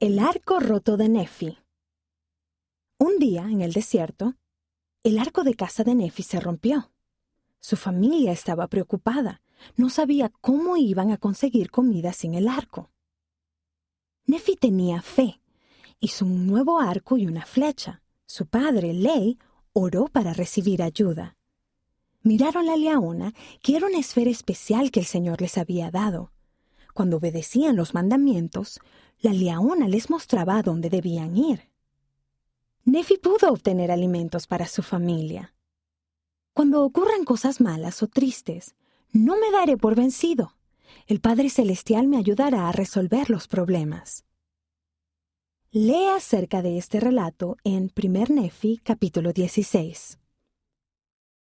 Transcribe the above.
El arco roto de Nefi. Un día, en el desierto, el arco de casa de Nefi se rompió. Su familia estaba preocupada. No sabía cómo iban a conseguir comida sin el arco. Nefi tenía fe. Hizo un nuevo arco y una flecha. Su padre, Ley, oró para recibir ayuda. Miraron la leona, que era una esfera especial que el Señor les había dado. Cuando obedecían los mandamientos, la leona les mostraba a dónde debían ir. Nefi pudo obtener alimentos para su familia. Cuando ocurran cosas malas o tristes, no me daré por vencido. El Padre Celestial me ayudará a resolver los problemas. Lea acerca de este relato en 1 Nefi capítulo 16.